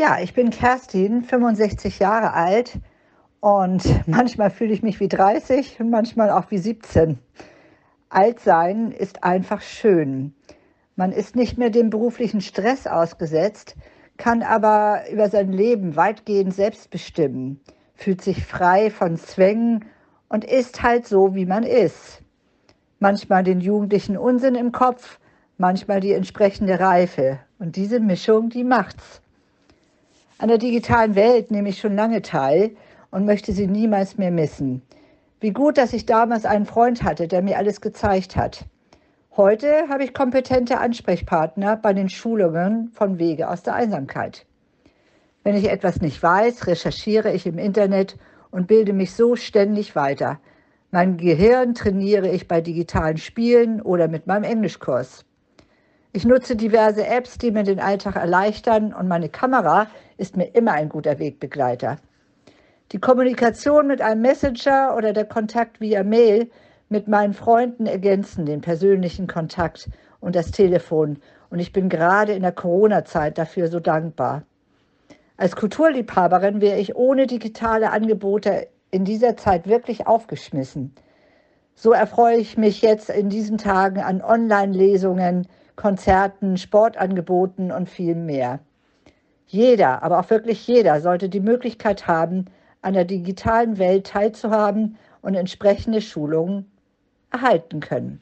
Ja, ich bin Kerstin, 65 Jahre alt und manchmal fühle ich mich wie 30 und manchmal auch wie 17. Alt sein ist einfach schön. Man ist nicht mehr dem beruflichen Stress ausgesetzt, kann aber über sein Leben weitgehend selbst bestimmen, fühlt sich frei von Zwängen und ist halt so, wie man ist. Manchmal den jugendlichen Unsinn im Kopf, manchmal die entsprechende Reife. Und diese Mischung, die macht's. An der digitalen Welt nehme ich schon lange teil und möchte sie niemals mehr missen. Wie gut, dass ich damals einen Freund hatte, der mir alles gezeigt hat. Heute habe ich kompetente Ansprechpartner bei den Schulungen von Wege aus der Einsamkeit. Wenn ich etwas nicht weiß, recherchiere ich im Internet und bilde mich so ständig weiter. Mein Gehirn trainiere ich bei digitalen Spielen oder mit meinem Englischkurs. Ich nutze diverse Apps, die mir den Alltag erleichtern und meine Kamera ist mir immer ein guter Wegbegleiter. Die Kommunikation mit einem Messenger oder der Kontakt via Mail mit meinen Freunden ergänzen den persönlichen Kontakt und das Telefon. Und ich bin gerade in der Corona-Zeit dafür so dankbar. Als Kulturliebhaberin wäre ich ohne digitale Angebote in dieser Zeit wirklich aufgeschmissen. So erfreue ich mich jetzt in diesen Tagen an Online-Lesungen, Konzerten, Sportangeboten und viel mehr. Jeder, aber auch wirklich jeder sollte die Möglichkeit haben, an der digitalen Welt teilzuhaben und entsprechende Schulungen erhalten können.